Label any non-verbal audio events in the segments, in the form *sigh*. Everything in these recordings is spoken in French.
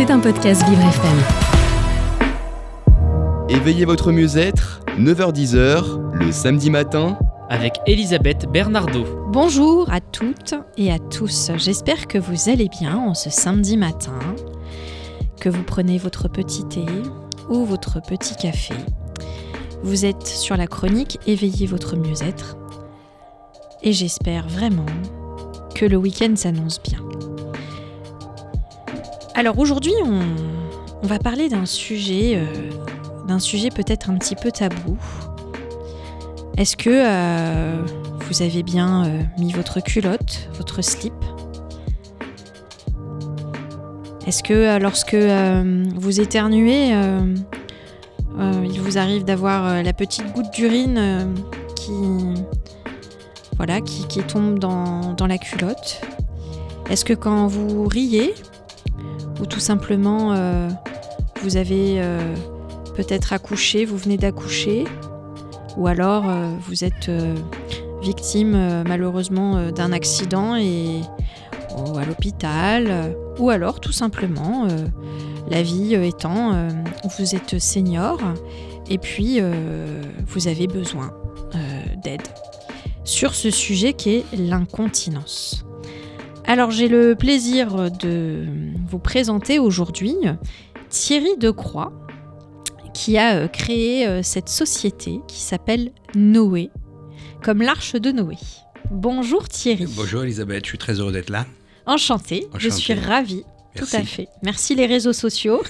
C'est un podcast Vivre FM. Éveillez votre mieux-être, 9h-10h, le samedi matin, avec Elisabeth Bernardo. Bonjour à toutes et à tous. J'espère que vous allez bien en ce samedi matin, que vous prenez votre petit thé ou votre petit café. Vous êtes sur la chronique Éveillez votre mieux-être. Et j'espère vraiment que le week-end s'annonce bien. Alors aujourd'hui, on, va parler d'un sujet, euh, d'un sujet peut-être un petit peu tabou. Est-ce que euh, vous avez bien euh, mis votre culotte, votre slip? Est-ce que lorsque vous éternuez, il vous arrive d'avoir la petite goutte d'urine qui, tombe dans la culotte? Est-ce que quand vous riez, ou tout simplement euh, vous avez euh, peut-être accouché, vous venez d'accoucher, ou alors euh, vous êtes victime malheureusement d'un accident et à l'hôpital, ou alors tout simplement la vie étant vous êtes senior et puis vous avez besoin d'aide. Sur ce sujet qui est l'incontinence. Alors j'ai le plaisir de vous présenter aujourd'hui Thierry Decroix qui a euh, créé euh, cette société qui s'appelle Noé, comme l'arche de Noé. Bonjour Thierry. Bonjour Elisabeth, je suis très heureux d'être là. Enchantée, je suis ravie. Tout à fait. Merci les réseaux sociaux,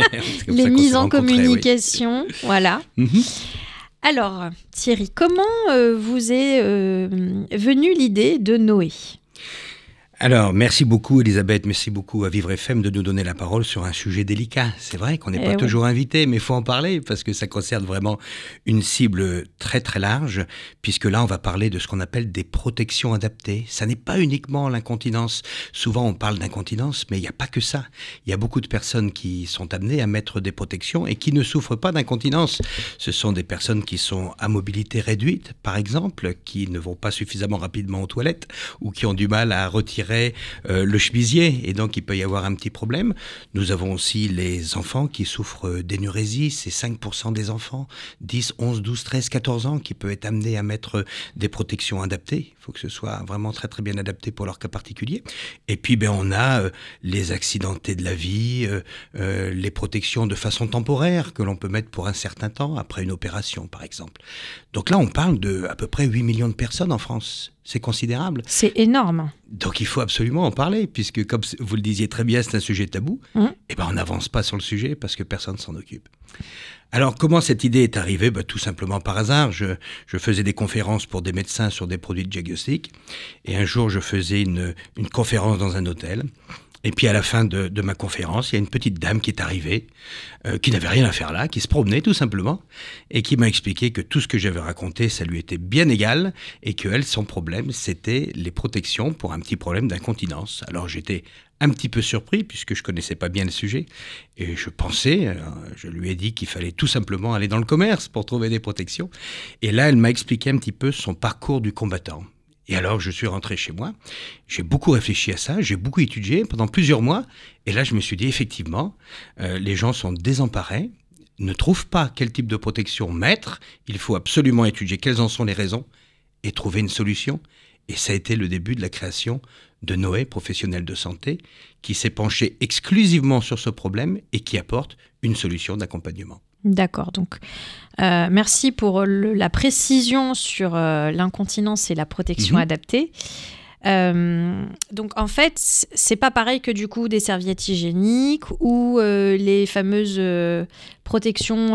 *laughs* les mises en communication, voilà. Mhm. Alors Thierry, comment euh, vous est venue l'idée de Noé? Alors, merci beaucoup Elisabeth, merci beaucoup à Vivre FM de nous donner la parole sur un sujet délicat. C'est vrai qu'on n'est pas eh toujours invité, mais il faut en parler parce que ça concerne vraiment une cible très très large, puisque là on va parler de ce qu'on appelle des protections adaptées. Ça n'est pas uniquement l'incontinence. Souvent on parle d'incontinence, mais il n'y a pas que ça. Il y a beaucoup de personnes qui sont amenées à mettre des protections et qui ne souffrent pas d'incontinence. Ce sont des personnes qui sont à mobilité réduite, par exemple, qui ne vont pas suffisamment rapidement aux toilettes ou qui ont du mal à retirer euh, le chemisier et donc il peut y avoir un petit problème. Nous avons aussi les enfants qui souffrent d'énurésie, c'est 5% des enfants, 10, 11, 12, 13, 14 ans qui peuvent être amenés à mettre des protections adaptées. Il faut que ce soit vraiment très très bien adapté pour leur cas particulier. Et puis ben, on a euh, les accidentés de la vie, euh, les protections de façon temporaire que l'on peut mettre pour un certain temps après une opération par exemple. Donc là on parle de à peu près 8 millions de personnes en France c'est considérable. C'est énorme. Donc il faut absolument en parler, puisque comme vous le disiez très bien, c'est un sujet tabou. Mmh. Et eh ben on n'avance pas sur le sujet parce que personne s'en occupe. Alors comment cette idée est arrivée? Ben, Tout simplement par hasard. Je, faisais des conférences pour des médecins sur des produits de diagnostic. Et un jour, je faisais une, une conférence dans un hôtel. Et puis à la fin de, ma conférence, il y a une petite dame qui est arrivée, euh, qui n'avait rien à faire là, qui se promenait tout simplement, et qui m'a expliqué que tout ce que j'avais raconté, ça lui était bien égal, et que elle, son problème, c'était les protections pour un petit problème d'incontinence. Alors j'étais un petit peu surpris puisque je connaissais pas bien le sujet, et je pensais, euh, je lui ai dit qu'il fallait tout simplement aller dans le commerce pour trouver des protections. Et là, elle m'a expliqué un petit peu son parcours du combattant. Et alors, je suis rentré chez moi. J'ai beaucoup réfléchi à ça, j'ai beaucoup étudié pendant plusieurs mois. Et là, je me suis dit, effectivement, euh, les gens sont désemparés, ne trouvent pas quel type de protection mettre. Il faut absolument étudier quelles en sont les raisons et trouver une solution. Et ça a été le début de la création de Noé, professionnel de santé, qui s'est penché exclusivement sur ce problème et qui apporte une solution d'accompagnement. D'accord, donc euh, merci pour la précision sur euh, l'incontinence et la protection mhm. adaptée. Euh, donc en fait, c'est pas pareil que du coup des serviettes hygiéniques ou les fameuses protections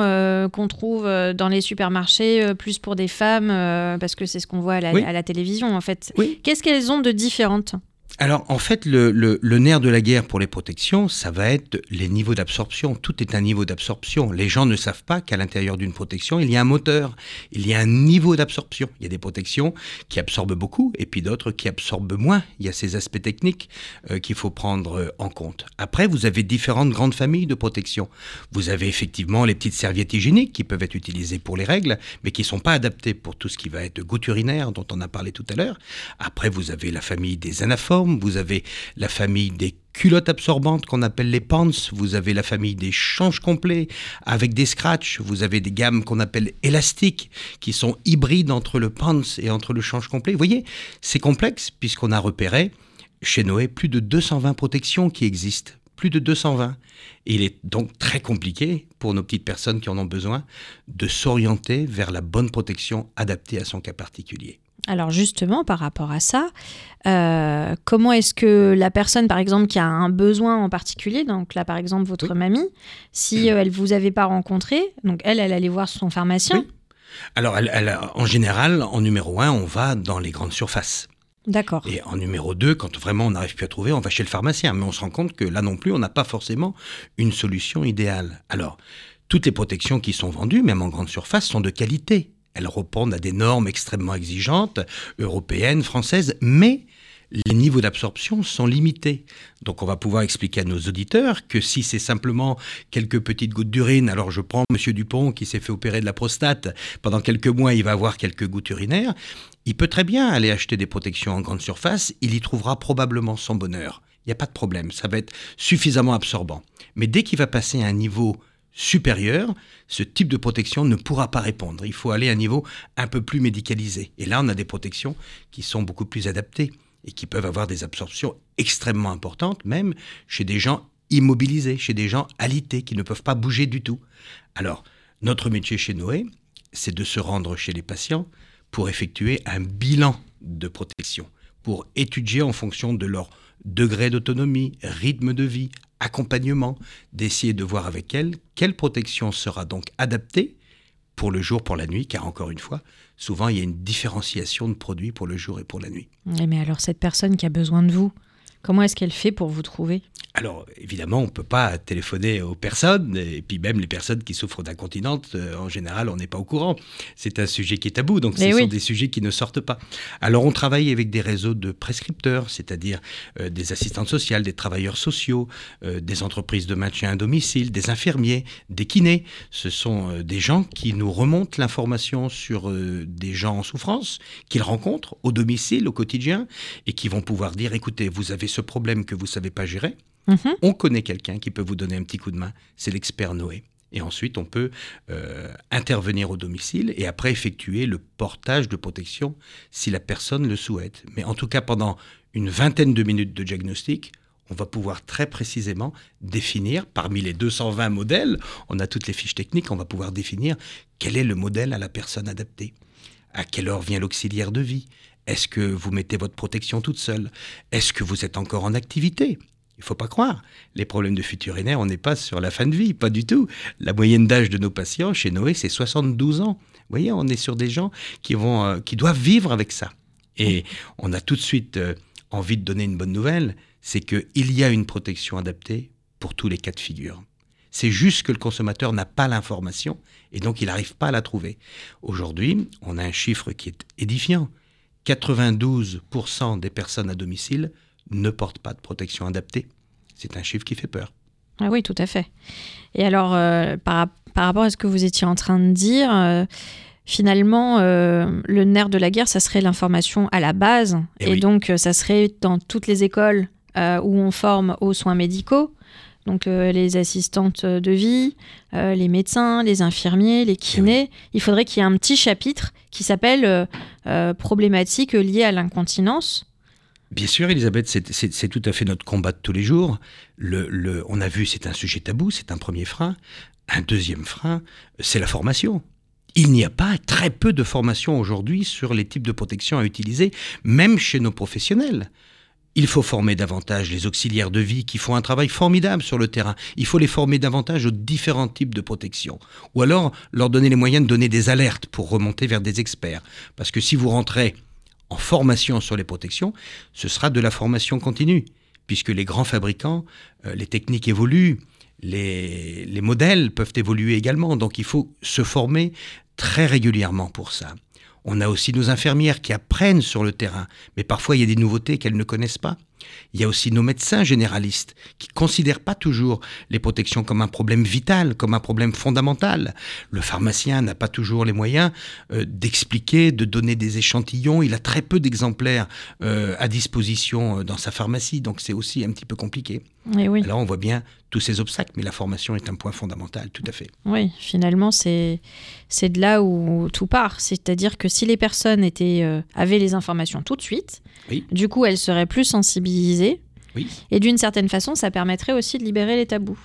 qu'on trouve dans les supermarchés, plus pour des femmes, parce que c'est ce qu'on voit à la, télévision en fait. Qu'est-ce qu'elles ont de différentes? Alors en fait, le, nerf de la guerre pour les protections, ça va être les niveaux d'absorption. Tout est un niveau d'absorption. Les gens ne savent pas qu'à l'intérieur d'une protection, il y a un moteur, il y a un niveau d'absorption. Il y a des protections qui absorbent beaucoup et puis d'autres qui absorbent moins. Il y a ces aspects techniques euh, qu'il faut prendre euh, en compte. Après, vous avez différentes grandes familles de protections. Vous avez effectivement les petites serviettes hygiéniques qui peuvent être utilisées pour les règles, mais qui ne sont pas adaptées pour tout ce qui va être goutte urinaire dont on a parlé tout à l'heure. Après, vous avez la famille des anaphores vous avez la famille des culottes absorbantes qu'on appelle les pants, vous avez la famille des changes complets avec des scratchs, vous avez des gammes qu'on appelle élastiques qui sont hybrides entre le pants et entre le change complet. Vous voyez, c'est complexe puisqu'on a repéré chez Noé plus de 220 protections qui existent, plus de 220. il est donc très compliqué pour nos petites personnes qui en ont besoin de s'orienter vers la bonne protection adaptée à son cas particulier. Alors justement, par rapport à ça, euh, comment est-ce que la personne, par exemple, qui a un besoin en particulier, donc là, par exemple, votre mamie, si euh, elle vous avait pas rencontré, donc elle, elle allait voir son pharmacien Alors, en général, en numéro un, on va dans les grandes surfaces. D'accord. Et en numéro 2, quand vraiment on n'arrive plus à trouver, on va chez le pharmacien. Mais on se rend compte que là non plus, on n'a pas forcément une solution idéale. Alors, toutes les protections qui sont vendues, même en grande surface, sont de qualité. Elles répondent à des normes extrêmement exigeantes, européennes, françaises, mais les niveaux d'absorption sont limités. Donc on va pouvoir expliquer à nos auditeurs que si c'est simplement quelques petites gouttes d'urine, alors je prends Monsieur Dupont qui s'est fait opérer de la prostate, pendant quelques mois il va avoir quelques gouttes urinaires, il peut très bien aller acheter des protections en grande surface, il y trouvera probablement son bonheur. Il n'y a pas de problème, ça va être suffisamment absorbant. Mais dès qu'il va passer à un niveau supérieur, ce type de protection ne pourra pas répondre. Il faut aller à un niveau un peu plus médicalisé. Et là, on a des protections qui sont beaucoup plus adaptées et qui peuvent avoir des absorptions extrêmement importantes, même chez des gens immobilisés, chez des gens alités, qui ne peuvent pas bouger du tout. Alors, notre métier chez Noé, c'est de se rendre chez les patients pour effectuer un bilan de protection, pour étudier en fonction de leur degré d'autonomie, rythme de vie, accompagnement, d'essayer de voir avec elles quelle protection sera donc adaptée pour le jour, pour la nuit, car encore une fois, souvent il y a une différenciation de produits pour le jour et pour la nuit. Mais alors cette personne qui a besoin de vous, comment est-ce qu'elle fait pour vous trouver? Alors, évidemment, on ne peut pas téléphoner aux personnes, et puis même les personnes qui souffrent d'incontinence, euh, en général, on n'est pas au courant. C'est un sujet qui est tabou, donc ce sont des sujets qui ne sortent pas. Alors, on travaille avec des réseaux de prescripteurs, c'est-à-dire euh, des assistantes sociales, des travailleurs sociaux, euh, des entreprises de maintien à domicile, des infirmiers, des kinés. Ce sont des gens qui nous remontent l'information sur des gens en souffrance, qu'ils rencontrent au domicile, au quotidien, et qui vont pouvoir dire, écoutez, vous avez ce problème que vous ne savez pas gérer, Mhm. On connaît quelqu'un qui peut vous donner un petit coup de main, c'est l'expert Noé. Et ensuite, on peut euh, intervenir au domicile et après effectuer le portage de protection si la personne le souhaite. Mais en tout cas, pendant une vingtaine de minutes de diagnostic, on va pouvoir très précisément définir, parmi les 220 modèles, on a toutes les fiches techniques, on va pouvoir définir quel est le modèle à la personne adaptée. À quelle heure vient l'auxiliaire de vie? Est-ce que vous mettez votre protection toute seule? Est-ce que vous êtes encore en activité? Il faut pas croire. Les problèmes de fuite urinaire, on n'est pas sur la fin de vie, pas du tout. La moyenne d'âge de nos patients chez Noé, c'est 72 ans. Vous voyez, on est sur des gens qui, vont, euh, qui doivent vivre avec ça. Et on a tout de suite euh, envie de donner une bonne nouvelle, c'est qu'il y a une protection adaptée pour tous les cas de figure. C'est juste que le consommateur n'a pas l'information et donc il n'arrive pas à la trouver. Aujourd'hui, on a un chiffre qui est édifiant. 92% des personnes à domicile ne portent pas de protection adaptée. C'est un chiffre qui fait peur. Ah oui, tout à fait. Et alors, euh, par, rapport à ce que vous étiez en train de dire, euh, finalement, euh, le nerf de la guerre, ça serait l'information à la base. Eh et, donc, ça serait dans toutes les écoles où on forme aux soins médicaux. Donc, les assistantes de vie, les médecins, les infirmiers, les eh kinés. Il faudrait qu'il y ait un petit chapitre qui s'appelle problématiques liées à l'incontinence Bien sûr, Elisabeth, c'est tout à fait notre combat de tous les jours. Le, on a vu, c'est un sujet tabou, c'est un premier frein. Un deuxième frein, c'est la formation. Il n'y a pas très peu de formation aujourd'hui sur les types de protection à utiliser, même chez nos professionnels. Il faut former davantage les auxiliaires de vie qui font un travail formidable sur le terrain. Il faut les former davantage aux différents types de protection. Ou alors leur donner les moyens de donner des alertes pour remonter vers des experts. Parce que si vous rentrez en formation sur les protections, ce sera de la formation continue, puisque les grands fabricants, euh, les techniques évoluent, les, les modèles peuvent évoluer également, donc il faut se former très régulièrement pour ça. On a aussi nos infirmières qui apprennent sur le terrain, mais parfois il y a des nouveautés qu'elles ne connaissent pas. Il y a aussi nos médecins généralistes qui considèrent pas toujours les protections comme un problème vital, comme un problème fondamental. Le pharmacien n'a pas toujours les moyens euh, d'expliquer, de donner des échantillons. Il a très peu d'exemplaires euh, à disposition euh, dans sa pharmacie, donc c'est aussi un petit peu compliqué. Et oui. Alors on voit bien tous ces obstacles, mais la formation est un point fondamental, tout à fait. Oui, finalement, c'est c'est de là où tout part. C'est-à-dire que si les personnes étaient, euh, avaient les informations tout de suite, Oui. du coup, elles seraient plus sensibilisées. Oui. Et d'une certaine façon, ça permettrait aussi de libérer les tabous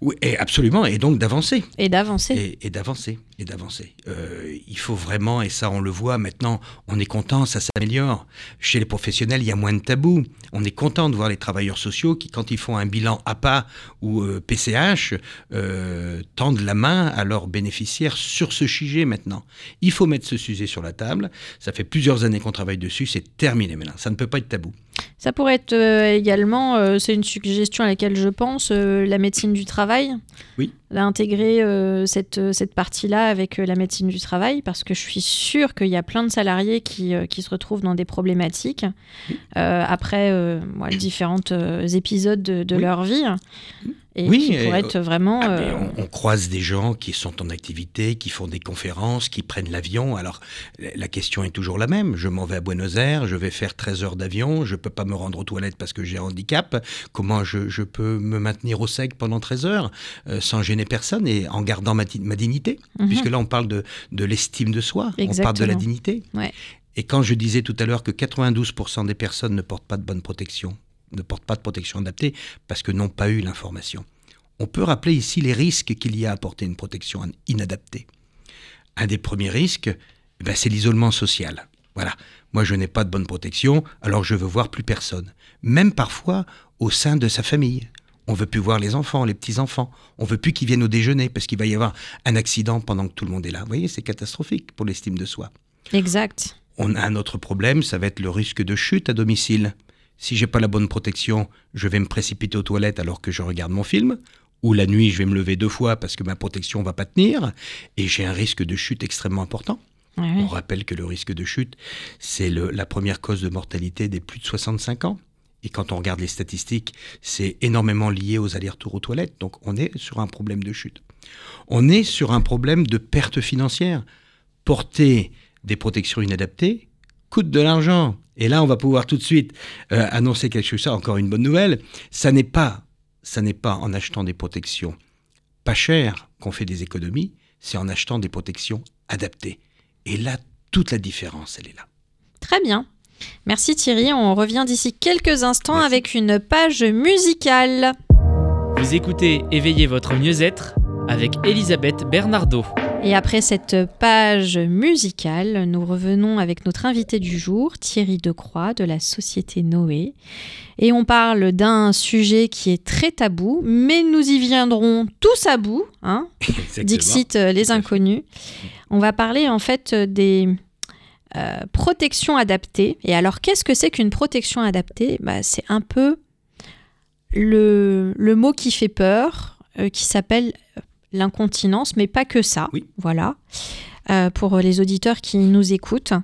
Oui, et absolument, et donc d'avancer. et d'avancer. Et, et d'avancer, et d'avancer. Euh, il faut vraiment, et ça on le voit maintenant, on est content, ça s'améliore. Chez les professionnels, il y a moins de tabous. On est content de voir les travailleurs sociaux qui, quand ils font un bilan APA ou euh, PCH, euh, tendent la main à leurs bénéficiaires sur ce sujet maintenant. Il faut mettre ce sujet sur la table. Ça fait plusieurs années qu'on travaille dessus, c'est terminé maintenant. Ça ne peut pas être tabou. Ça pourrait être euh, également, euh, c'est une suggestion à laquelle je pense, euh, la médecine du travail. Oui. D'intégrer cette, cette partie-là avec la médecine du travail, parce que je suis sûre qu'il y a plein de salariés qui, qui se retrouvent dans des problématiques après différents épisodes de, de Oui. leur vie. Et Oui, qui pourraient euh, être vraiment. Ah, euh, on, on croise des gens qui sont en activité, qui font des conférences, qui prennent l'avion. Alors, la- question est toujours la même. Je m'en vais à Buenos Aires, je vais faire 13 heures d'avion, je peux pas me rendre aux toilettes parce que j'ai un handicap. Comment je, je peux me maintenir au sec pendant 13 heures euh, sans gêner personne et en gardant ma, di- ma dignité? Mhm. Puisque là, on parle de, de l'estime de soi, on parle de la dignité. Ouais. Et quand je disais tout à l'heure que 92% des personnes ne portent pas de bonne protection, ne portent pas de protection adaptée parce que n'ont pas eu l'information. On peut rappeler ici les risques qu'il y a à porter une protection inadaptée. Un des premiers risques, eh ben, c'est l'isolement social. Voilà. Moi, je n'ai pas de bonne protection, alors je veux voir plus personne. Même parfois au sein de sa famille. On veut plus voir les enfants, les petits-enfants. On veut plus qu'ils viennent au déjeuner parce qu'il va y avoir un accident pendant que tout le monde est là. Vous voyez, c'est catastrophique pour l'estime de soi. Exact. On a un autre problème, ça va être le risque de chute à domicile. Si j'ai pas la bonne protection, je vais me précipiter aux toilettes alors que je regarde mon film, ou la nuit, je vais me lever deux fois parce que ma protection va pas tenir, et j'ai un risque de chute extrêmement important. On rappelle que le risque de chute, c'est la première cause de mortalité des plus de 65 ans. Et quand on regarde les statistiques, c'est énormément lié aux allers-retours aux toilettes. Donc on est sur un problème de chute. On est sur un problème de perte financière. Porter des protections inadaptées coûte de l'argent. Et là, on va pouvoir tout de suite euh, annoncer quelque chose. Ça, encore une bonne nouvelle. Ça n'est pas, ça n'est pas en achetant des protections pas chères qu'on fait des économies. C'est en achetant des protections adaptées. Et là, toute la différence, elle est là. Très bien. Merci Thierry. On revient d'ici quelques instants Merci. avec une page musicale. Vous écoutez Éveillez votre mieux-être avec Elisabeth Bernardo. Et après cette page musicale, nous revenons avec notre invité du jour, Thierry Decroix de la société Noé. Et on parle d'un sujet qui est très tabou, mais nous y viendrons tous à bout, hein. *laughs* Dixit euh, les inconnus. On va parler en fait euh, des euh, protections adaptées. Et alors, qu'est-ce que c'est qu'une protection adaptée? Bah, C'est un peu le, le mot qui fait peur, euh, qui s'appelle l'incontinence, mais pas que ça. Oui. Voilà. Euh, pour les auditeurs qui nous écoutent.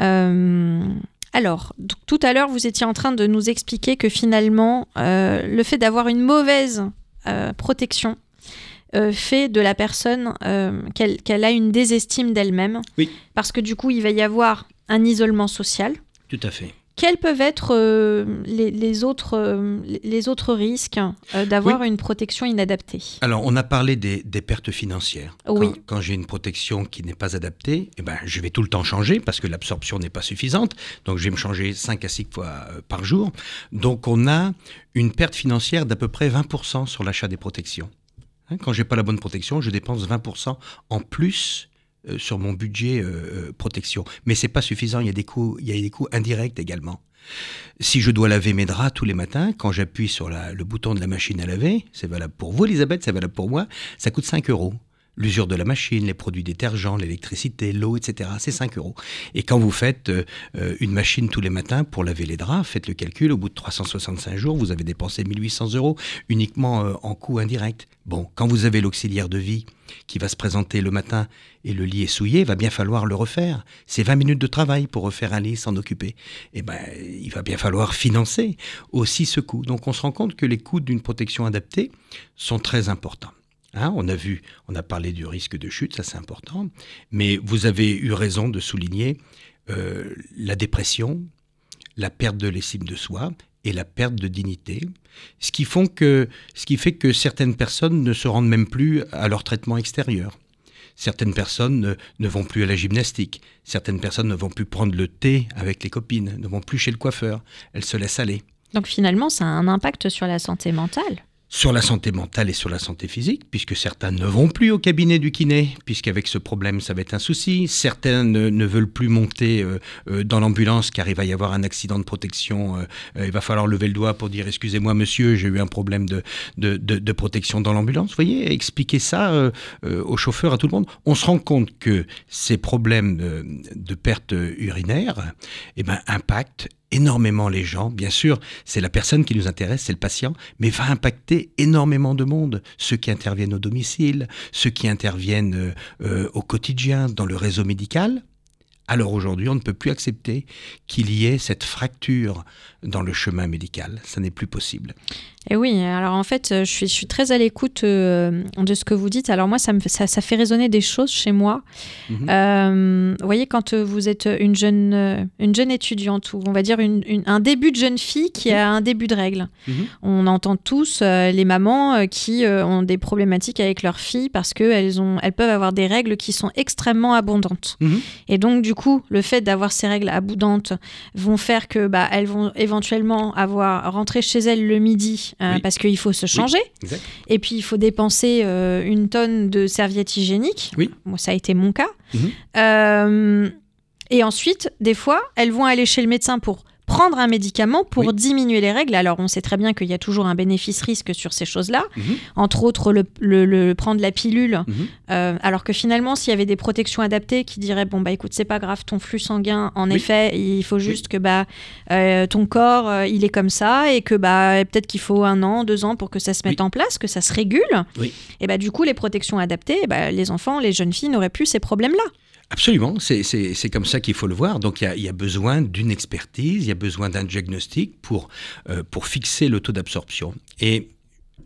Euh, alors, tout à l'heure, vous étiez en train de nous expliquer que finalement, euh, le fait d'avoir une mauvaise protection fait de la personne qu'elle qu'elle a une désestime d'elle-même. Oui. Parce que du coup, il va y avoir un isolement social. Tout à fait. Quels peuvent être euh, les, les autres, euh, les- autres risques euh, d'avoir une protection inadaptée? Alors, on a parlé des, des pertes financières. Oui. Quand, quand j'ai une protection qui n'est pas adaptée, eh ben, je vais tout le temps changer parce que l'absorption n'est pas suffisante. Donc, je vais me changer 5 à 6 fois par jour. Donc, on a une perte financière d'à peu près 20% sur l'achat des protections. Hein, quand j'ai pas la bonne protection, je dépense 20% en plus sur mon budget euh, euh, protection. Mais c'est pas suffisant. Il y a des coûts, il y a des coûts indirects également. Si je dois laver mes draps tous les matins, quand j'appuie sur le bouton de la machine à laver, c'est valable pour vous, Elisabeth, c'est valable pour moi, ça coûte 5 euros. L'usure de la machine, les produits détergents, l'électricité, l'eau, etc. C'est 5 euros. Et quand vous faites euh, euh, une machine tous les matins pour laver les draps, faites le calcul, au bout de 365 jours, vous avez dépensé 1800 euros uniquement euh, en coût indirect. Bon, quand vous avez l'auxiliaire de vie qui va se présenter le matin et le lit est souillé, va bien falloir le refaire. C'est 20 minutes de travail pour refaire un lit, s'en occuper. Eh ben, il va bien falloir financer aussi ce coût. Donc on se rend compte que les coûts d'une protection adaptée sont très importants. Hein, on a vu, on a parlé du risque de chute, ça c'est important, mais vous avez eu raison de souligner euh, la dépression, la perte de l'estime de soi et la perte de dignité, ce qui, font que, ce qui fait que certaines personnes ne se rendent même plus à leur traitement extérieur. Certaines personnes ne, ne, vont plus à la gymnastique, certaines personnes ne vont plus prendre le thé avec les copines, ne vont plus chez le coiffeur, elles se laissent aller. Donc finalement, ça a un impact sur la santé mentale sur la santé mentale et sur la santé physique, puisque certains ne vont plus au cabinet du kiné, puisqu'avec ce problème, ça va être un souci. Certains ne, veulent plus monter euh, euh, dans l'ambulance car il va y avoir un accident de protection. Euh, il va falloir lever le doigt pour dire excusez-moi monsieur, j'ai eu un problème de, protection dans l'ambulance. Vous voyez, expliquer ça aux chauffeurs, à tout le monde. On se rend compte que ces problèmes de, perte urinaire eh ben, impactent énormément les gens. Bien sûr, c'est la personne qui nous intéresse, c'est le patient, mais va impacter énormément de monde. Ceux qui interviennent au domicile, ceux qui interviennent euh, euh, au quotidien dans le réseau médical. Alors aujourd'hui, on ne peut plus accepter qu'il y ait cette fracture dans le chemin médical. Ça n'est plus possible. Et oui, alors en fait, je suis, je suis très à l'écoute euh, de ce que vous dites. Alors moi, ça, me, ça, ça fait résonner des choses chez moi. Mhm. Euh, vous voyez, quand vous êtes une jeune, euh, une jeune étudiante, ou on va dire une, un début de jeune fille qui a un début de règles, mhm. on entend tous les mamans qui ont des problématiques avec leurs filles parce qu'elles elles peuvent avoir des règles qui sont extrêmement abondantes. Mhm. Et donc, du coup, le fait d'avoir ces règles abondantes vont faire que bah, elles vont éventuellement avoir rentré chez elles le midi euh, parce qu'il faut se changer. et puis il faut dépenser euh, une tonne de serviettes hygiéniques. Oui. Moi, ça a été mon cas. Mhm. Euh, et ensuite, des fois, elles vont aller chez le médecin pour prendre un médicament pour diminuer les règles. Alors, on sait très bien qu'il y a toujours un bénéfice-risque sur ces choses-là. Mhm. Entre autres, le, prendre la pilule. Mhm. Euh, alors que finalement, s'il y avait des protections adaptées qui diraient bon bah écoute, c'est pas grave, ton flux sanguin, en effet, il faut juste que bah euh, ton corps, euh, il est comme ça et que bah peut-être qu'il faut un an, deux ans pour que ça se mette en place, que ça se régule. Et bah du coup, les protections adaptées, bah, les enfants, les jeunes filles n'auraient plus ces problèmes-là. Absolument, c'est comme ça qu'il faut le voir. Donc il y, y a, besoin d'une expertise, il y a besoin d'un diagnostic pour, euh, pour fixer le taux d'absorption. Et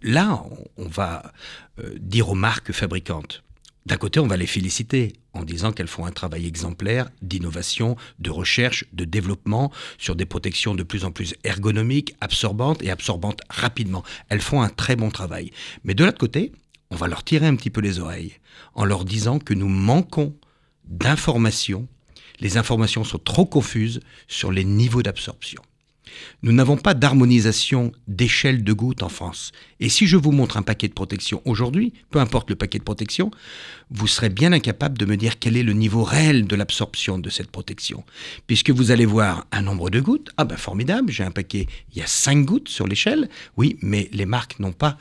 là, on, va euh, dire aux marques fabricantes, d'un côté, on va les féliciter en disant qu'elles font un travail exemplaire d'innovation, de recherche, de développement sur des protections de plus en plus ergonomiques, absorbantes et absorbantes rapidement. Elles font un très bon travail. Mais de l'autre côté, on va leur tirer un petit peu les oreilles en leur disant que nous manquons d'informations. Les informations sont trop confuses sur les niveaux d'absorption. Nous n'avons pas d'harmonisation d'échelle de gouttes en France. Et si je vous montre un paquet de protection aujourd'hui, peu importe le paquet de protection, vous serez bien incapable de me dire quel est le niveau réel de l'absorption de cette protection. Puisque vous allez voir un nombre de gouttes, ah ben formidable, j'ai un paquet, il y a 5 gouttes sur l'échelle, oui, mais les marques n'ont pas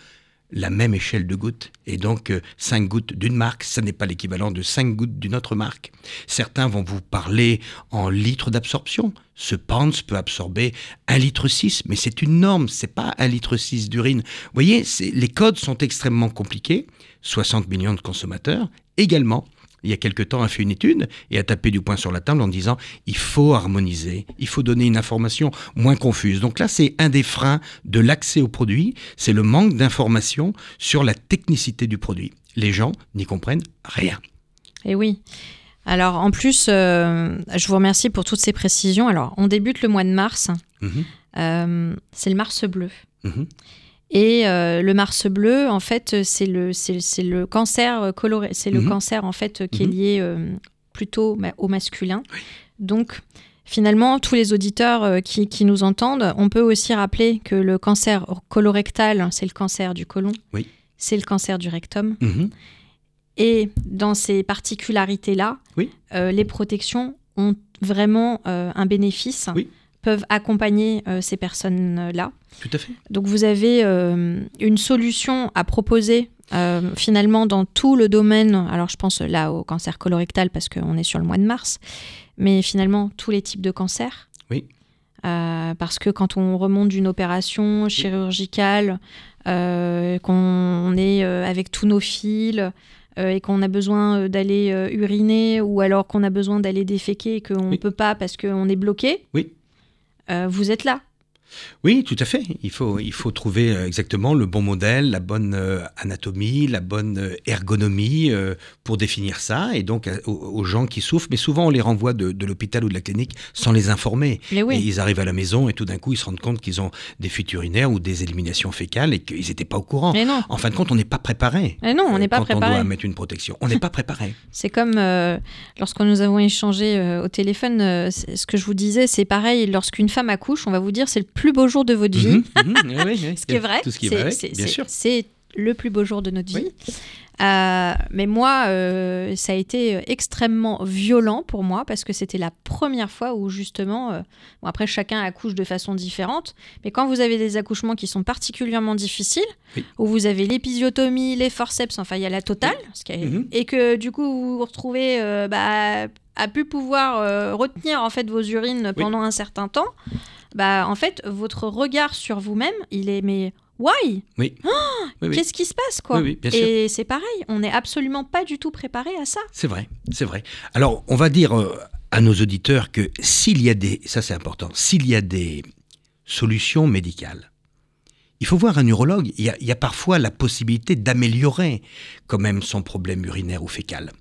la même échelle de gouttes. Et donc, 5 euh, gouttes d'une marque, ça n'est pas l'équivalent de 5 gouttes d'une autre marque. Certains vont vous parler en litres d'absorption. Ce Pans peut absorber 1 litre 6, mais c'est une norme, c'est pas 1 litre 6 d'urine. Vous voyez, les codes sont extrêmement compliqués. 60 millions de consommateurs également il y a quelque temps, a fait une étude et a tapé du poing sur la table en disant il faut harmoniser, il faut donner une information moins confuse. Donc là, c'est un des freins de l'accès au produit, c'est le manque d'information sur la technicité du produit. Les gens n'y comprennent rien. Et eh oui. Alors en plus, euh, je vous remercie pour toutes ces précisions. Alors on débute le mois de mars. Mhm. Euh, c'est le mars bleu. Mhm. Et euh, le Mars bleu, en fait, c'est le, c'est, le cancer coloré. C'est le mhm. cancer, en fait, qui est mhm. lié euh, plutôt au masculin. Donc, finalement, tous les auditeurs euh, qui, qui, nous entendent, on peut aussi rappeler que le cancer colorectal, c'est le cancer du côlon. Oui. C'est le cancer du rectum. Mhm. Et dans ces particularités-là, oui. les protections ont vraiment un bénéfice. Oui peuvent accompagner euh, ces personnes-là. Tout à fait. Donc vous avez euh, une solution à proposer finalement, dans tout le domaine, alors je pense là au cancer colorectal parce qu'on est sur le mois de mars, mais finalement tous les types de cancers. Oui. parce que quand on remonte d'une opération chirurgicale, qu'on est avec tous nos fils, et qu'on a besoin d'aller uriner ou alors qu'on a besoin d'aller déféquer et qu'on ne peut pas parce qu'on est bloqué, oui. vous êtes là. Oui, tout à fait. Il faut, il faut trouver euh, exactement le bon modèle, la bonne euh, anatomie, la bonne euh, ergonomie pour définir ça. Et donc aux, gens qui souffrent, mais souvent on les renvoie de, l'hôpital ou de la clinique sans les informer. Et ils arrivent à la maison et tout d'un coup ils se rendent compte qu'ils ont des fuites urinaires ou des éliminations fécales et qu'ils n'étaient pas au courant. En fin de compte, on n'est pas préparé. Mais non, on n'est pas préparé. on doit mettre une protection, on n'est pas préparé. *laughs* C'est comme lorsque nous avons échangé au téléphone, ce que je vous disais, c'est pareil. Lorsqu'une femme accouche, on va vous dire c'est le plus beau jour de votre vie. Mhm, mhm, *laughs* ce qui est vrai. Tout ce qui est, vrai, bien sûr. C'est le plus beau jour de notre vie. Euh, mais moi, euh, ça a été extrêmement violent pour moi parce que c'était la première fois où justement, euh, bon après chacun accouche de façon différente, mais quand vous avez des accouchements qui sont particulièrement difficiles, où vous avez l'épisiotomie, les forceps, enfin il y a la totale, mhm. et que du coup vous vous retrouvez bah, à plus pouvoir retenir en fait vos urines pendant un certain temps bah en fait votre regard sur vous-même, il est mais why? Oui. *gasps* Ah qu'est-ce qui se passe quoi? Et c'est pareil, on n'est absolument pas du tout préparé à ça. C'est vrai, c'est vrai. Alors on va dire euh, à nos auditeurs que s'il y a des, ça c'est important, s'il y a des solutions médicales, il faut voir un urologue. Il y a, il y a parfois la possibilité d'améliorer quand même son problème urinaire ou fécal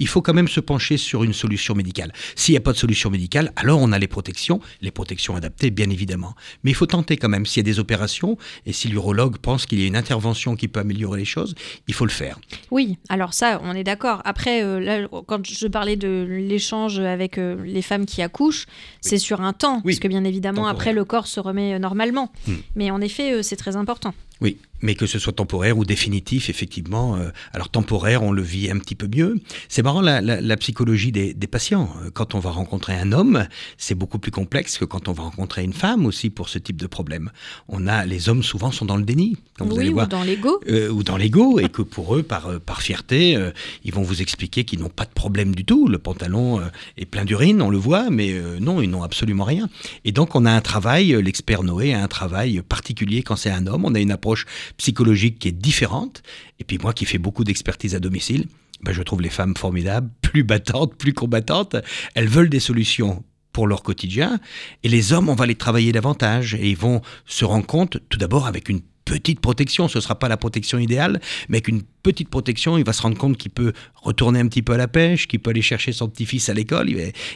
il faut quand même se pencher sur une solution médicale. S'il n'y a pas de solution médicale, alors on a les protections, les protections adaptées bien évidemment. Mais il faut tenter quand même. S'il y a des opérations et si l'urologue pense qu'il y a une intervention qui peut améliorer les choses, il faut le faire. Oui, alors ça, on est d'accord. Après, euh, là, quand je parlais de l'échange avec euh, les femmes qui accouchent, c'est sur un temps, parce que bien évidemment, après, le corps se remet euh, normalement. Hmm. Mais en effet, c'est très important. Oui, mais que ce soit temporaire ou définitif, effectivement. Euh, alors temporaire, on le vit un petit peu mieux. C'est marrant la, la, psychologie des, des, patients. Euh, quand on va rencontrer un homme, c'est beaucoup plus complexe que quand on va rencontrer une femme aussi pour ce type de problème. On a les hommes souvent sont dans le déni, vous allez voir, ou dans l'ego, euh, ou dans l'ego, et que pour eux, par par fierté, ils vont vous expliquer qu'ils n'ont pas de problème du tout. Le pantalon est plein d'urine, on le voit, mais non, ils n'ont absolument rien. Et donc on a un travail, l'expert Noé a un travail particulier quand c'est un homme. On a une approche psychologique qui est différente. Et puis moi qui fais beaucoup d'expertise à domicile, ben je trouve les femmes formidables, plus battantes, plus combattantes. Elles veulent des solutions pour leur quotidien. Et les hommes, on va les travailler davantage. Et ils vont se rendre compte, tout d'abord, avec une petite protection. Ce ne sera pas la protection idéale, mais avec une petite protection, il va se rendre compte qu'il peut retourner un petit peu à la pêche, qu'il peut aller chercher son petit-fils à l'école.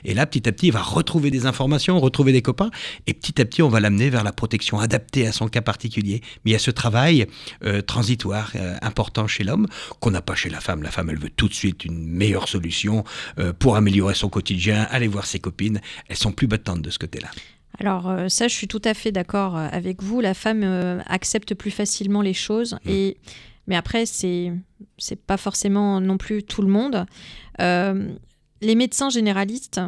Et là, petit à petit, il va retrouver des informations, retrouver des copains. Et petit à petit, on va l'amener vers la protection adaptée à son cas particulier. Mais il y a ce travail euh, transitoire euh, important chez l'homme qu'on n'a pas chez la femme. La femme, elle veut tout de suite une meilleure solution euh, pour améliorer son quotidien, aller voir ses copines. Elles sont plus battantes de ce côté-là. Alors euh, ça, je suis tout à fait d'accord euh, avec vous. La femme euh, accepte plus facilement les choses. Mmh. Et... Mais après, c'est c'est pas forcément non plus tout le monde. les médecins généralistes,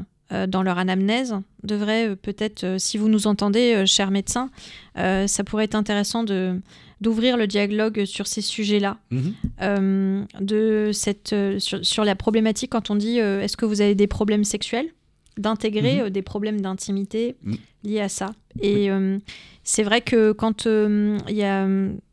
dans leur anamnèse, devraient peut-être, si vous nous entendez, chers médecins, ça pourrait être intéressant de d'ouvrir le dialogue sur ces sujets-là, mmh. de cette sur, sur, la problématique quand on dit est-ce que vous avez des problèmes sexuels? D'intégrer mhm. euh, des problèmes d'intimité mhm. liés à ça. Et euh, c'est vrai que quand euh, il y a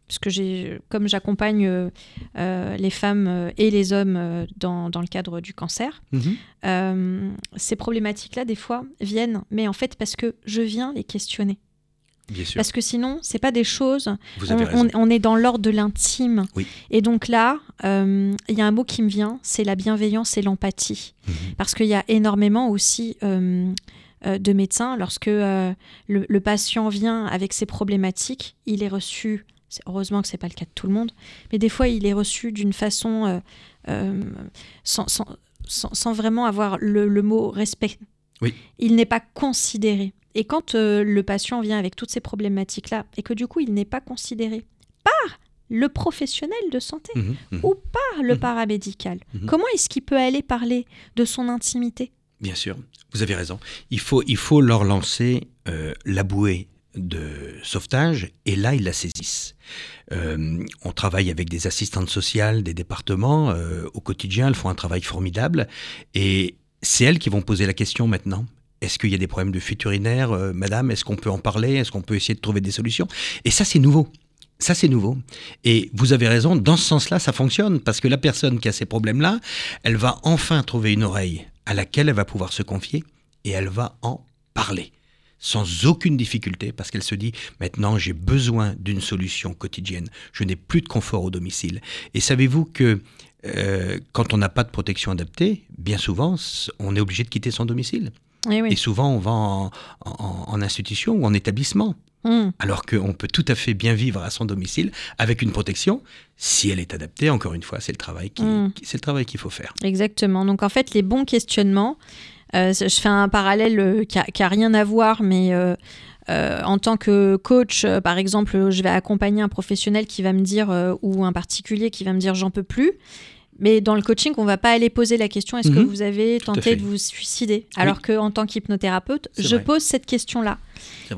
parce que j'ai, comme j'accompagne les femmes et les hommes dans, dans, le cadre du cancer, mhm. ces problématiques-là, des fois, viennent, mais en fait, parce que je viens les questionner. Parce que sinon, c'est pas des choses. On, est dans l'ordre de l'intime. Et donc là, euh, il y a un mot qui me vient, c'est la bienveillance et l'empathie. Mhm. Parce qu'il y a énormément aussi euh, euh, de médecins, lorsque le, patient vient avec ses problématiques, il est reçu. Heureusement que c'est pas le cas de tout le monde, mais des fois il est reçu d'une façon sans, sans, sans, vraiment avoir le, le mot respect. Oui. Il n'est pas considéré. Et quand euh, le patient vient avec toutes ces problématiques-là et que du coup il n'est pas considéré par le professionnel de santé mmh mmh ou par le mmh paramédical, comment est-ce qu'il peut aller parler de son intimité? Bien sûr, vous avez raison. Il faut, il faut leur lancer euh, la bouée de sauvetage et là, ils la saisissent. Euh, on travaille avec des assistantes sociales des départements euh, au quotidien, elles font un travail formidable et c'est elles qui vont poser la question maintenant. Est-ce qu'il y a des problèmes de fuite urinaire, euh, madame? Est-ce qu'on peut en parler? Est-ce qu'on peut essayer de trouver des solutions? Et ça, c'est nouveau. Ça, c'est nouveau. Et vous avez raison, dans ce sens-là, ça fonctionne, parce que la personne qui a ces problèmes-là, elle va enfin trouver une oreille à laquelle elle va pouvoir se confier, et elle va en parler, sans aucune difficulté, parce qu'elle se dit, maintenant, j'ai besoin d'une solution quotidienne, je n'ai plus de confort au domicile. Et savez-vous que euh, quand on n'a pas de protection adaptée, bien souvent, on est obligé de quitter son domicile. Eh oui. Et souvent, on va en, en- en institution ou en établissement. Mm. Alors qu'on peut tout à fait bien vivre à son domicile avec une protection, si elle est adaptée. Encore une fois, c'est le travail qui, Mm. qui- travail qu'il faut faire. Exactement. Donc en fait, les bons questionnements, euh, je fais un parallèle euh, qui n'a rien à voir, mais euh, en tant que coach, par exemple, je vais accompagner un professionnel qui va me dire, ou un particulier qui va me dire j'en peux plus. Mais dans le coaching, on va pas aller poser la question est-ce que Mhm. vous avez tenté de vous suicider? Alors que en tant qu'hypnothérapeute, je vrai. pose cette question-là.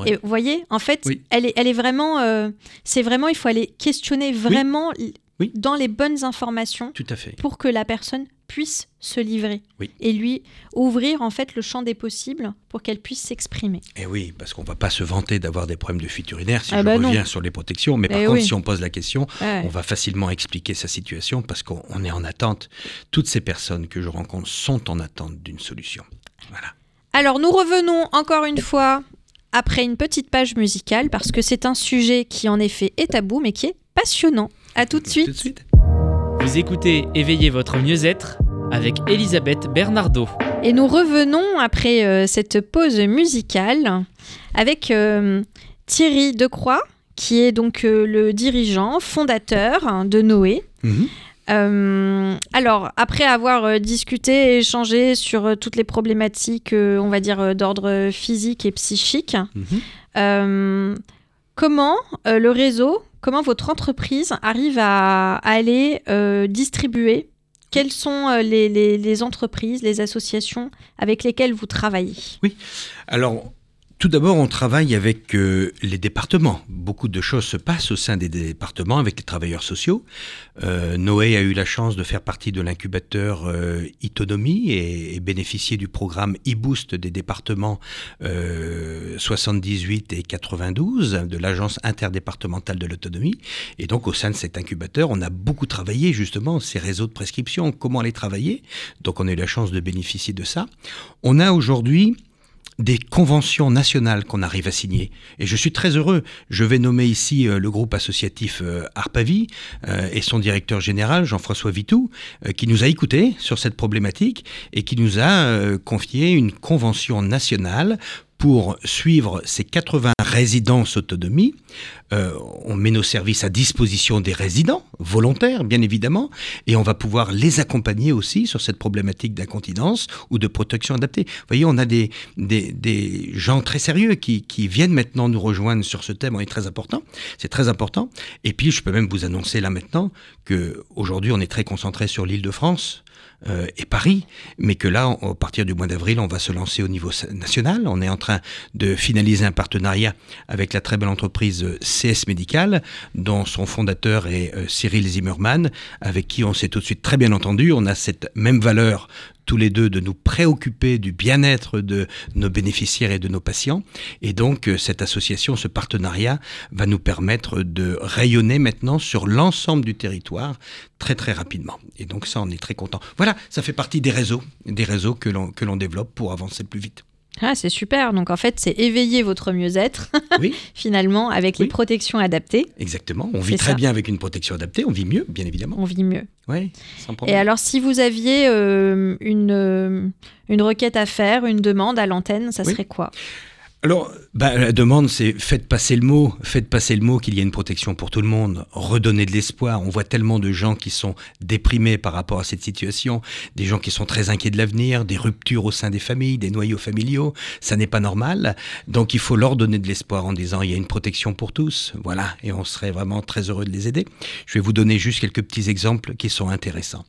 Et vous voyez, en fait, Oui. elle, est, elle est vraiment. euh, c'est vraiment, il faut aller questionner vraiment Oui. dans les bonnes informations Tout à fait. pour que la personne puisse se livrer Oui. et lui ouvrir en fait le champ des possibles pour qu'elle puisse s'exprimer. Et Eh oui, parce qu'on va pas se vanter d'avoir des problèmes de fuite urinaire si Ah je bah non. reviens sur les protections. Mais par Eh contre, oui. si on pose la question, Ouais. on va facilement expliquer sa situation parce qu'on on est en attente. Toutes ces personnes que je rencontre sont en attente d'une solution. Voilà. Alors nous revenons encore une fois après une petite page musicale parce que c'est un sujet qui en effet est tabou mais qui est passionnant. À tout de suite. Tout de suite. Vous écoutez Éveillez votre mieux-être avec Elisabeth Bernardo. Et nous revenons après euh, cette pause musicale avec euh, Thierry Decroix, qui est donc euh, le dirigeant, fondateur de Noé. Mhm. Euh, alors, après avoir euh, discuté et échangé sur euh, toutes les problématiques, euh, on va dire, euh, d'ordre physique et psychique, Mhm. euh, comment euh, le réseau, comment votre entreprise arrive à, aller euh, distribuer? Quelles sont euh, les, les- entreprises, les associations avec lesquelles vous travaillez? Alors, tout d'abord, on travaille avec euh, les départements. Beaucoup de choses se passent au sein des départements avec les travailleurs sociaux. Euh, Noé a eu la chance de faire partie de l'incubateur euh, Autonomie et, et bénéficier du programme e-Boost des départements euh, 78 et 92 de l'Agence interdépartementale de l'autonomie. Et donc, au sein de cet incubateur, on a beaucoup travaillé justement ces réseaux de prescription, comment les travailler. Donc, on a eu la chance de bénéficier de ça. On a aujourd'hui des conventions nationales qu'on arrive à signer. Et je suis très heureux. Je vais nommer ici euh, le groupe associatif euh, Arpavi euh, et son directeur général, Jean-François Vitou, qui nous a écoutés sur cette problématique et qui nous a confié une convention nationale pour suivre ces 80 résidences autonomie. Euh, on met nos services à disposition des résidents, volontaires bien évidemment, et on va pouvoir les accompagner aussi sur cette problématique d'incontinence ou de protection adaptée. Vous voyez, on a des, des, des gens très sérieux qui, qui viennent maintenant nous rejoindre sur ce thème, est très important, c'est très important. Et puis, je peux même vous annoncer là maintenant que aujourd'hui, on est très concentré sur l'île de France. Euh, et Paris, mais que là, à partir du mois d'avril, on va se lancer au niveau national. On est en train de finaliser un partenariat avec la très belle entreprise euh, CS Médical, dont son fondateur est euh, Cyril Zimmermann, avec qui on s'est tout de suite très bien entendu. On a cette même valeur tous les deux de nous préoccuper du bien-être de nos bénéficiaires et de nos patients. Et donc, euh, cette association, ce partenariat va nous permettre de rayonner maintenant sur l'ensemble du territoire très très rapidement. Et donc ça, on est très content. Voilà, ça fait partie des réseaux, des réseaux que l'on que l'on développe pour avancer plus vite. Ah, c'est super. Donc en fait, c'est éveiller votre mieux-être *laughs* Oui, finalement avec les Oui. protections adaptées. exactement. On vit très ça. bien avec une protection adaptée, on vit mieux, bien évidemment. On vit mieux. Oui, sans Et alors, si vous aviez euh, une, euh, une requête à faire, une demande à l'antenne, ça Oui. serait quoi? Alors, bah, la demande, c'est faites passer le mot, faites passer le mot qu'il y a une protection pour tout le monde, redonnez de l'espoir. On voit tellement de gens qui sont déprimés par rapport à cette situation, des gens qui sont très inquiets de l'avenir, des ruptures au sein des familles, des noyaux familiaux. Ça n'est pas normal. Donc, il faut leur donner de l'espoir en disant il y a une protection pour tous. Voilà. Et on serait vraiment très heureux de les aider. Je vais vous donner juste quelques petits exemples qui sont intéressants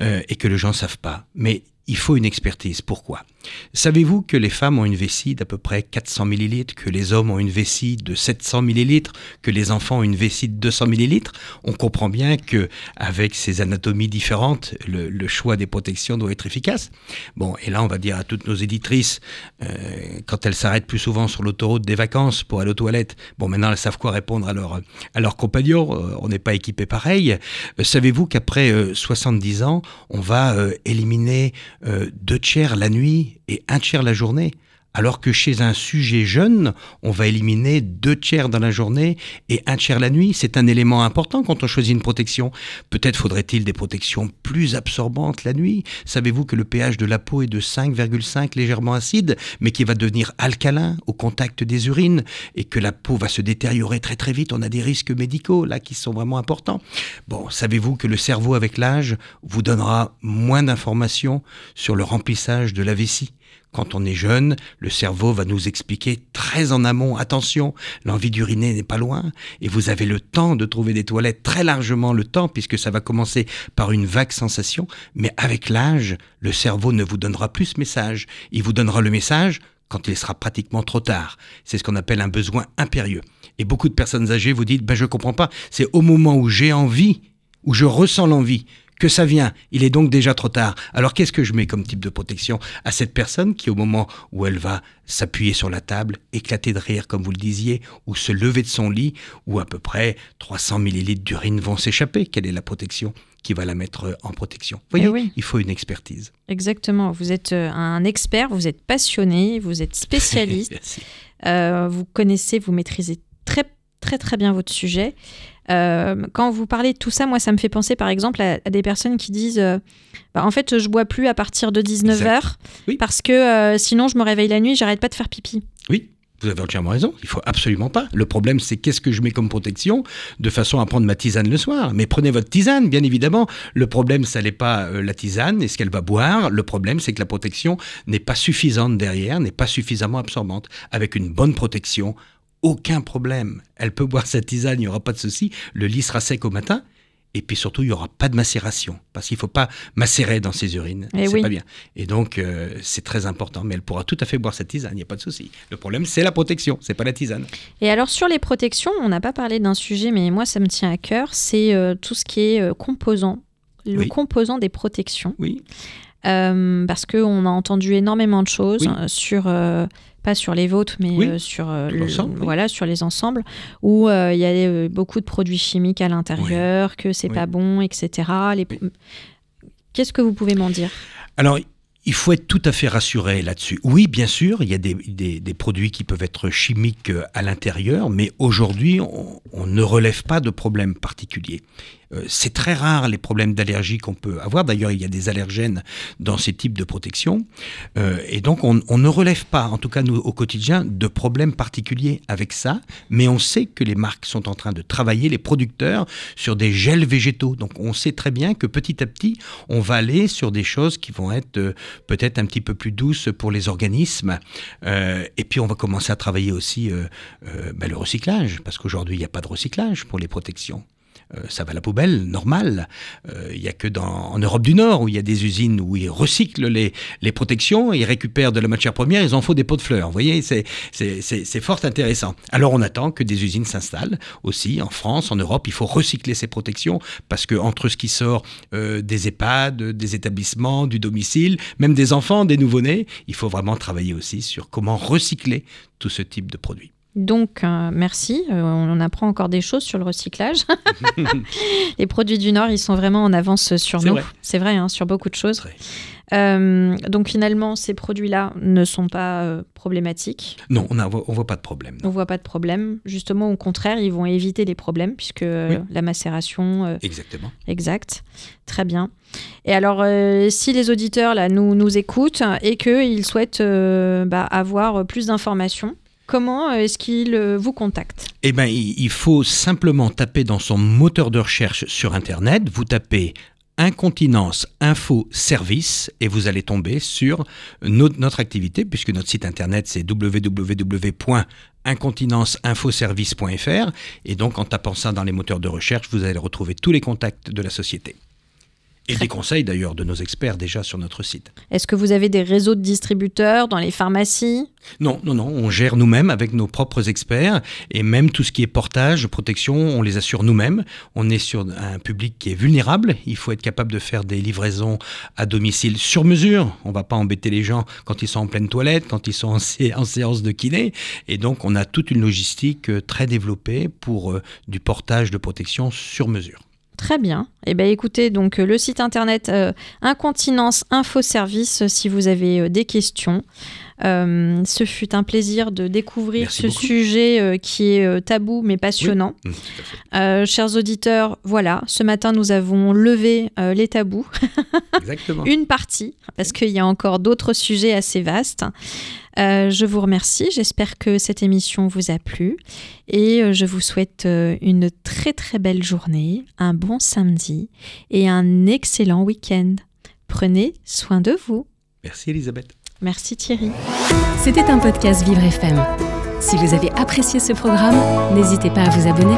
euh, et que les gens ne savent pas. Mais il faut une expertise. Pourquoi? Savez-vous que les femmes ont une vessie d'à peu près 400 millilitres, que les hommes ont une vessie de 700 millilitres, que les enfants ont une vessie de 200 millilitres? On comprend bien que avec ces anatomies différentes, le, choix des protections doit être efficace. Bon, et là, on va dire à toutes nos éditrices, euh, quand elles s'arrêtent plus souvent sur l'autoroute des vacances pour aller aux toilettes, bon, maintenant elles savent quoi répondre à leurs leur compagnons. Euh, on n'est pas équipé pareil. Euh, savez-vous qu'après 70 ans, on va éliminer deux tiers la nuit et un tiers la journée. Alors que chez un sujet jeune, on va éliminer deux tiers dans la journée et un tiers la nuit. C'est un élément important quand on choisit une protection. Peut-être faudrait-il des protections plus absorbantes la nuit. Savez-vous que le pH de la peau est de 5,5 légèrement acide, mais qui va devenir alcalin au contact des urines et que la peau va se détériorer très très vite? On a des risques médicaux là qui sont vraiment importants. Bon, savez-vous que le cerveau avec l'âge vous donnera moins d'informations sur le remplissage de la vessie quand on est jeune, le cerveau va nous expliquer très en amont, attention, l'envie d'uriner n'est pas loin, et vous avez le temps de trouver des toilettes, très largement le temps, puisque ça va commencer par une vague sensation, mais avec l'âge, le cerveau ne vous donnera plus ce message. Il vous donnera le message quand il sera pratiquement trop tard. C'est ce qu'on appelle un besoin impérieux. Et beaucoup de personnes âgées vous disent, ben je comprends pas, c'est au moment où j'ai envie, où je ressens l'envie, que ça vient. Il est donc déjà trop tard. Alors qu'est-ce que je mets comme type de protection à cette personne qui, au moment où elle va s'appuyer sur la table, éclater de rire, comme vous le disiez, ou se lever de son lit, où à peu près 300 millilitres d'urine vont s'échapper? Quelle est la protection qui va la mettre en protection? Vous voyez, eh il faut une expertise. Exactement. Vous êtes euh, un expert, vous êtes passionné, vous êtes *laughs* spécialiste. euh, vous connaissez, vous maîtrisez très très très bien votre sujet. Euh, quand vous parlez de tout ça, moi, ça me fait penser par exemple à, des personnes qui disent euh, bah, En fait, je bois plus à partir de 19h parce que euh, sinon, je me réveille la nuit, j'arrête pas de faire pipi. Oui. Vous avez entièrement raison, il faut absolument pas. Le problème, c'est qu'est-ce que je mets comme protection de façon à prendre ma tisane le soir? Mais prenez votre tisane, bien évidemment. Le problème, ça n'est pas la tisane et ce qu'elle va boire. Le problème, c'est que la protection n'est pas suffisante derrière, n'est pas suffisamment absorbante. Avec une bonne protection, aucun problème. Elle peut boire sa tisane, il n'y aura pas de souci. Le lit sera sec au matin. Et puis surtout, il n'y aura pas de macération, parce qu'il ne faut pas macérer dans ses urines. Et eh c'est pas bien. Et donc, euh, c'est très important. Mais elle pourra tout à fait boire sa tisane, il n'y a pas de souci. Le problème, c'est la protection, c'est pas la tisane. Et alors, sur les protections, on n'a pas parlé d'un sujet, mais moi, ça me tient à cœur. C'est euh, tout ce qui est euh, composant, le composant des protections. Oui. parce qu'on a entendu énormément de choses sur pas sur les vôtres, mais euh, sur, euh, voilà, sur les ensembles, où euh, il y a beaucoup de produits chimiques à l'intérieur, que c'est pas bon, etc. Les... Qu'est-ce que vous pouvez m'en dire? Alors, il faut être tout à fait rassuré là-dessus. Oui, bien sûr, il y a des, des, produits qui peuvent être chimiques à l'intérieur, mais aujourd'hui, on, on, ne relève pas de problèmes particuliers. Euh, c'est très rare les problèmes d'allergie qu'on peut avoir. D'ailleurs, il y a des allergènes dans ces types de protection. Euh, et donc, on, ne relève pas, en tout cas nous au quotidien, de problèmes particuliers avec ça. Mais on sait que les marques sont en train de travailler, les producteurs, sur des gels végétaux. Donc, on sait très bien que petit à petit, on va aller sur des choses qui vont être euh, peut-être un petit peu plus douces pour les organismes. et puis, on va commencer à travailler aussi ben, le recyclage, parce qu'aujourd'hui, il n'y a pas de recyclage pour les protections. Euh, ça va à la poubelle, normal. Euh, il n'y a que dans, en Europe du Nord où il y a des usines où ils recyclent les, les protections, ils récupèrent de la matière première, ils en font des pots de fleurs. Vous voyez, c'est fort intéressant. Alors on attend que des usines s'installent aussi en France, en Europe. Il faut recycler ces protections parce que entre ce qui sort euh, des EHPAD, des établissements, du domicile, même des enfants, des nouveau-nés, il faut vraiment travailler aussi sur comment recycler tout ce type de produits. Donc, euh, merci. Euh, on apprend encore des choses sur le recyclage. *laughs* les produits du Nord, ils sont vraiment en avance sur nous. C'est vrai, hein, sur beaucoup de choses. Euh, donc, finalement, ces produits-là ne sont pas problématiques. Non, on ne voit pas de problème. On ne voit pas de problème. Justement, au contraire, ils vont éviter les problèmes puisque la macération. Exactement. Exact. Très bien. Et alors, si les auditeurs là, nous, nous écoutent et qu'ils souhaitent bah, avoir plus d'informations, Comment euh, est-ce qu'il euh, vous contacte? Eh bien, il faut simplement taper dans son moteur de recherche sur Internet, vous tapez Incontinence Info Service et vous allez tomber sur notre, activité puisque notre site internet c'est www.incontinenceinfoservice.fr et donc en tapant ça dans les moteurs de recherche vous allez retrouver tous les contacts de la société. Et des conseils d'ailleurs de nos experts déjà sur notre site. Est-ce que vous avez des réseaux de distributeurs dans les pharmacies? Non, non, non, on gère nous-mêmes avec nos propres experts et même tout ce qui est portage, protection, on les assure nous-mêmes. On est sur un public qui est vulnérable, il faut être capable de faire des livraisons à domicile sur mesure. On va pas embêter les gens quand ils sont en pleine toilette, quand ils sont en, en séance de kiné et donc on a toute une logistique euh, très développée pour euh, du portage de protection sur mesure. Très bien. Eh bien, écoutez, donc euh, le site internet euh, Incontinence Info Service euh, si vous avez des questions. ce fut un plaisir de découvrir ce sujet qui est tabou mais passionnant. Mmh, chers auditeurs, voilà, ce matin nous avons levé les tabous. *laughs* Exactement. Une partie, parce qu'il y a encore d'autres sujets assez vastes. Euh, je vous remercie, j'espère que cette émission vous a plu et euh, je vous souhaite euh, une très très belle journée, un bon samedi et un excellent week-end. Prenez soin de vous. Merci Elisabeth. Merci Thierry. C'était un podcast Vivre FM. Si vous avez apprécié ce programme, n'hésitez pas à vous abonner.